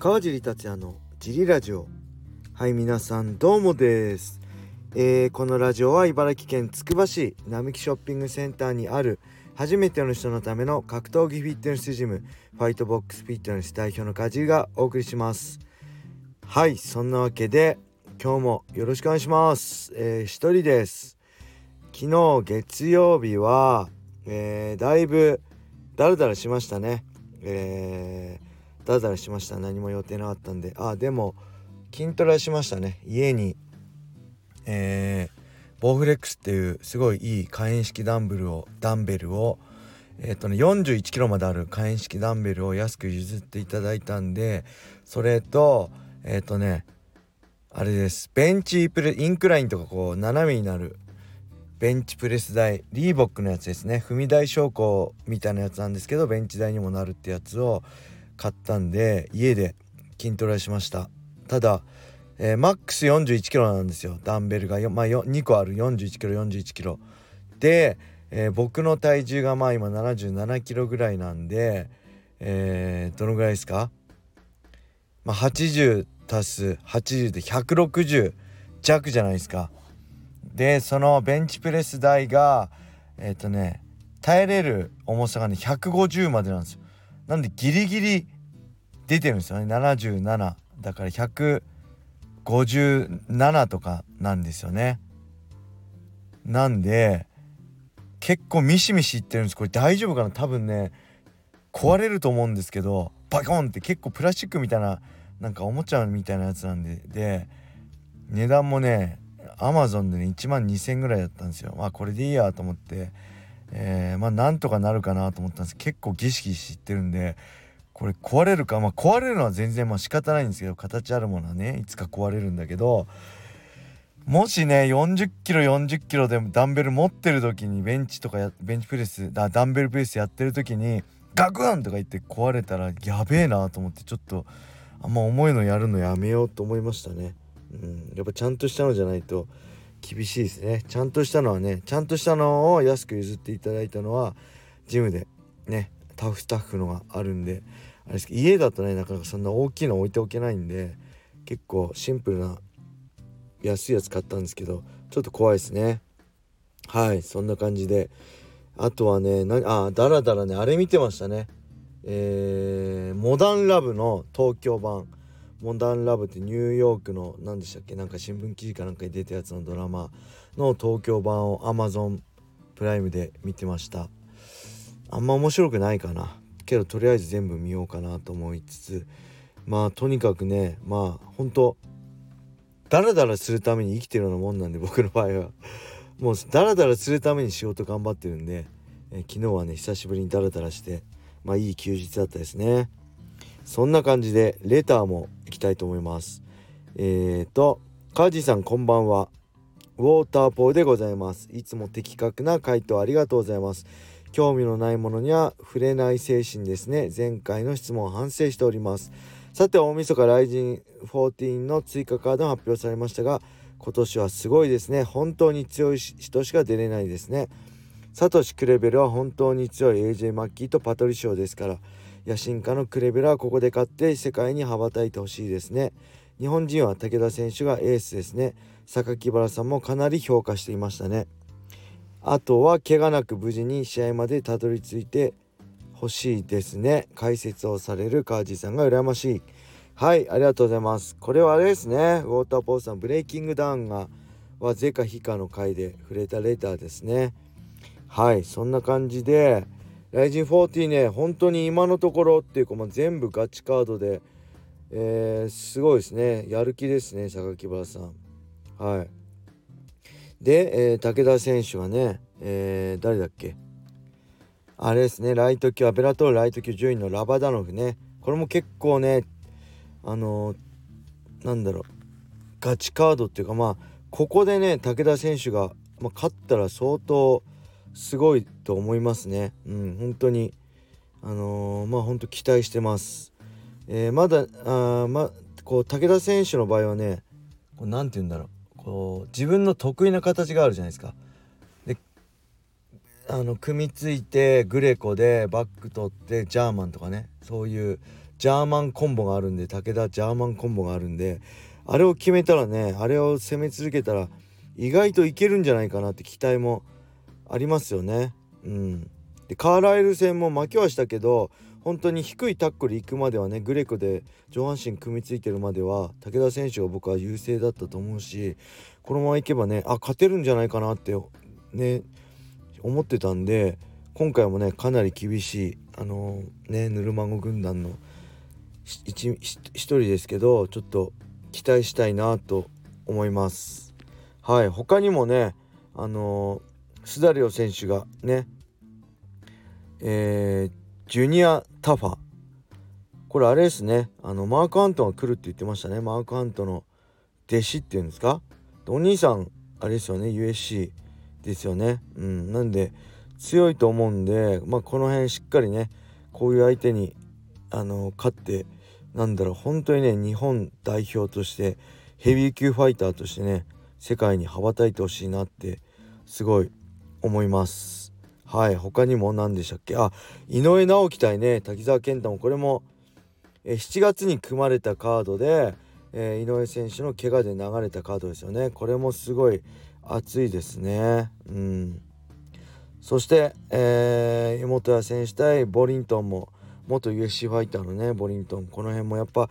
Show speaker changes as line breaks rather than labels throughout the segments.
川尻達也のジリラジオ。はい皆さんどうもです、えー、このラジオは茨城県つくば市並木ショッピングセンターにある初めての人のための格闘技フィットネスジムファイトボックスフィットネス代表の川尻がお送りします。はいそんなわけで今日もよろしくお願いします、えー、一人です。昨日月曜日は、えー、だいぶダラダラしましたね。えー、ダラダラしました。何も予定なかったんで。あでも筋トレしましたね。家にえー、ボーフレックスっていうすごいいい可変式ダンベルをダンベルをえっ、ー、とね41キロまである可変式ダンベルを安く譲っていただいたんでそれとえっ、ー、とねあれです。ベンチプレインクラインとかこう斜めになるベンチプレス台リーボックのやつですね。踏み台昇降みたいなやつなんですけどベンチ台にもなるってやつを買ったんで家で筋トレしました。ただ、えー、マックス4 1キロなんですよ。ダンベルが、まあ、2個ある。4 1キロ4 1キロ。で、えー、僕の体重がまあ今7 7キロぐらいなんで、えー、どのぐらいですか、まあ、80足す80で160弱じゃないですか。でそのベンチプレス台がえっ、ー、とね耐えれる重さがね150までなんですよ。なんでギリギリ出てるんですよね。77だから157とかなんですよね。なんで結構ミシミシいってるんです。これ大丈夫かな？多分ね壊れると思うんですけどバコンって結構プラスチックみたいななんかおもちゃみたいなやつなんで。で値段もねアマゾンでね1万2000円ぐらいだったんですよ。まあこれでいいやと思って。えー、まあなんとかなるかなと思ったんです結構ギシギシってるんでこれ壊れるか？まあ壊れるのは全然まあ仕方ないんですけど形あるものはねいつか壊れるんだけどもしね40キロ40キロでダンベル持ってる時にベンチとかベンチプレスだダンベルプレスやってる時にガクンとか言って壊れたらやべえなと思ってちょっとあんま重いのやるのやめようと思いましたね。うん、やっぱちゃんとしたのじゃないと厳しいですね。ちゃんとしたのはねちゃんとしたのを安く譲っていただいたのはジムでねタフスタッフのがあるんであれですけど家だとねなかなかそんな大きいの置いておけないんで結構シンプルな安いやつ買ったんですけどちょっと怖いですね。はいそんな感じで。あとはねなあだらだらねあれ見てましたね。えー、モダンラブの東京版。モダンラブってニューヨークの何でしたっけ？なんか新聞記事かなんかに出たやつのドラマ。の東京版を Amazon プライムで見てました。あんま面白くないかな。けどとりあえず全部見ようかなと思いつつ。まあとにかくねまあほんとダラダラするために生きてるようなもんなんで僕の場合は。もうダラダラするために仕事頑張ってるんで、え昨日はね久しぶりにダラダラしてまあいい休日だったですね。そんな感じでレターもたいと思います。えーとカジさんこんばんは。ウォーターポーでございます。いつも的確な回答ありがとうございます。興味のないものには触れない精神ですね。前回の質問反省しております。さて大晦日ライジン14の追加カードが発表されましたが今年はすごいですね。本当に強い人しか出れないですね。サトシ・クレベルは本当に強い AJ マッキーとパトリシオですから野心家のクレベルはここで勝って世界に羽ばたいてほしいですね。日本人は武田選手がエースですね。榊原さんもかなり評価していましたね。あとは怪我なく無事に試合までたどり着いてほしいですね。解説をされる川地さんが羨ましい。はいありがとうございます。これはあれですね。ウォーターポーズさんブレイキングダウンがは是か非かの回で触れたレターですね。はいそんな感じでライジン40ね本当に今のところっていうか、まあ、全部ガチカードでえー、すごいですね。やる気ですね榊原さん。はい。で、えー、武田選手はね、えー、誰だっけ？あれですねライト級アベラトールライト級順位のラバダノフね。これも結構ねあのー、なんだろうガチカードっていうかまあここでね武田選手が、まあ、勝ったら相当すごいと思いますね。うん本当に。あのー、まあ本当期待してます、えー、まだあまこう武田選手の場合はねこうなんて言うんだろう。こう自分の得意な形があるじゃないですか。であの組みついてグレコでバック取ってジャーマンとかね。そういうジャーマンコンボがあるんで武田ジャーマンコンボがあるんであれを決めたらねあれを攻め続けたら意外といけるんじゃないかなって期待もありますよね。うん、でカーライル戦も負けはしたけど本当に低いタックル行くまではねグレコで上半身組みついてるまでは武田選手が僕は優勢だったと思うしこのままいけばねあ勝てるんじゃないかなってね思ってたんで今回もねかなり厳しいあのー、ねぬるまご軍団の一人ですけどちょっと期待したいなと思いますはい他にもねあのー、スダリオ選手がねえー、ジュニアタファこれあれですね。あのマーク・アントンが来るって言ってましたね。マーク・アントの弟子っていうんですか？お兄さんあれですよね。USC ですよね。うん。なんで強いと思うんでまあこの辺しっかりねこういう相手にあの勝ってなんだろう本当にね日本代表としてヘビー級ファイターとしてね世界に羽ばたいてほしいなってすごい思います。はい他にも何でしたっけ？あ井上直樹対ね滝沢健太もこれもえ7月に組まれたカードで、えー、井上選手の怪我で流れたカードですよね。これもすごい熱いですね。うん。そして、えー、妹谷選手対ボリントンも元 UFC ファイターのねボリントンこの辺もやっぱ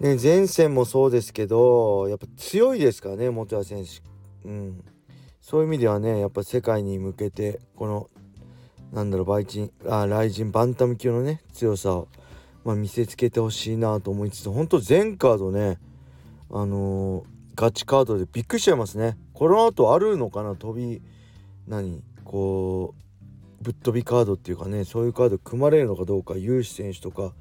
ね前線もそうですけどやっぱ強いですからね元谷選手。うん。そういう意味ではねやっぱ世界に向けてこのなんだろうバイチンあライジンバンタム級のね強さを、まあ、見せつけてほしいなと思いつつ本当全カードねあのー、ガチカードでびっくりしちゃいますね。この後あるのかな飛び何こうぶっ飛びカードっていうかねそういうカード組まれるのかどうか有志選手とか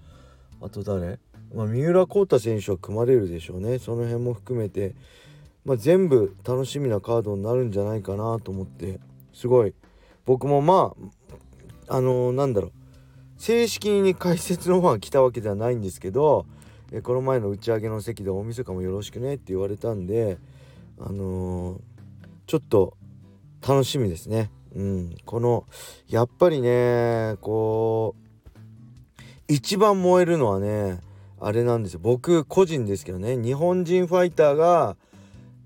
あと誰、まあ、三浦航太選手は組まれるでしょうね。その辺も含めて、まあ、全部楽しみなカードになるんじゃないかなと思って。すごい。僕もまああのー、なんだろう。正式に解説の方が来たわけではないんですけどえこの前の打ち上げの席で大晦日もよろしくねって言われたんであのー、ちょっと楽しみですね。うん、このやっぱりねこう一番燃えるのはねあれなんですよ。僕個人ですけどね日本人ファイターが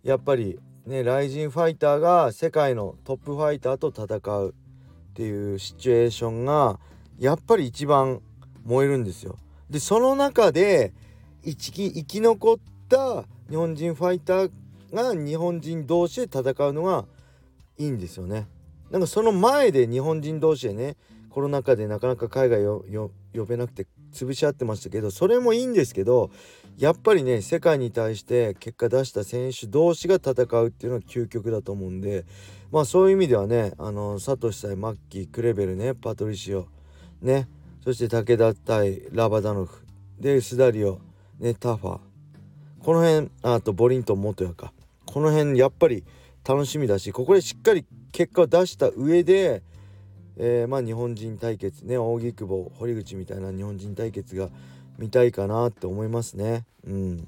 やっぱりねライジンファイターが世界のトップファイターと戦うっていうシチュエーションがやっぱり一番燃えるんですよ。でその中で生き生き残った日本人ファイターが日本人同士で戦うのがいいんですよね。なんかその前で日本人同士でねコロナ禍でなかなか海外を呼べなくて潰し合ってましたけどそれもいいんですけどやっぱりね世界に対して結果出した選手同士が戦うっていうのが究極だと思うんでまあそういう意味ではねあのサトシ対マッキークレベルねパトリシオねそして武田対ラバダノフでスダリオねタファこの辺あとボリントン元やかこの辺やっぱり楽しみだしここでしっかり結果を出した上で、えー、まあ日本人対決ね扇久保堀口みたいな日本人対決が見たいかなって思いますね。うん。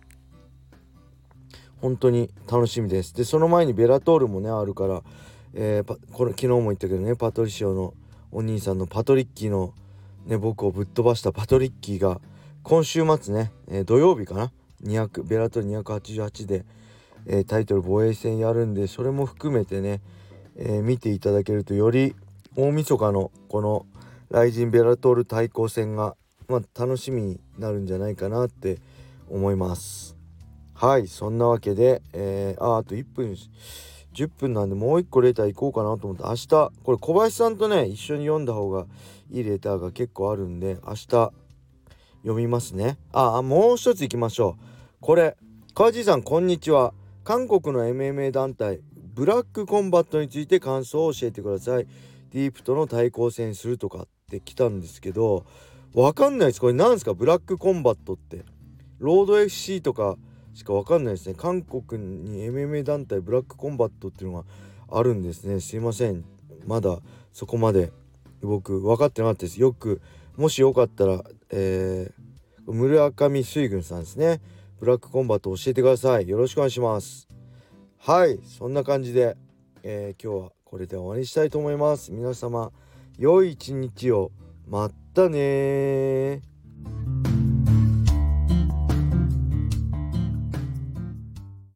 本当に楽しみです。でその前にベラトールもねあるから、えー、これ昨日も言ったけどねパトリシオのお兄さんのパトリッキーのね僕をぶっ飛ばしたパトリッキーが今週末ね、えー、土曜日かな？200ベラトール288で、えー、タイトル防衛戦やるんでそれも含めてねえー、見ていただけるとより大晦日のこのライジンベラトール対抗戦が、まあ、楽しみになるんじゃないかなって思います。はいそんなわけで、えー、ああと1分10分なんでもう1個レター行こうかなと思って明日これ小林さんとね一緒に読んだ方がいいレターが結構あるんで明日読みますね。ああもう一つ行きましょう。これ川地さんこんにちは。韓国の MMA 団体ブラックコンバットについて感想を教えてください。DEEP との対抗戦するとかって来たんですけどわかんないです。これ何ですか？ Black Combat って。 ROAD FC とかしかわかんないですね。韓国に MMA 団体 Black Combat っていうのがあるんですね。すいません。まだそこまで。僕分かってなかったです。よくもしよかったらえー、村上水軍さんですね。 Black Combat 教えてください。よろしくお願いします。はい。そんな感じで、えー、今日はこれで終わりにしたいと思います。皆様良い一日を。まったね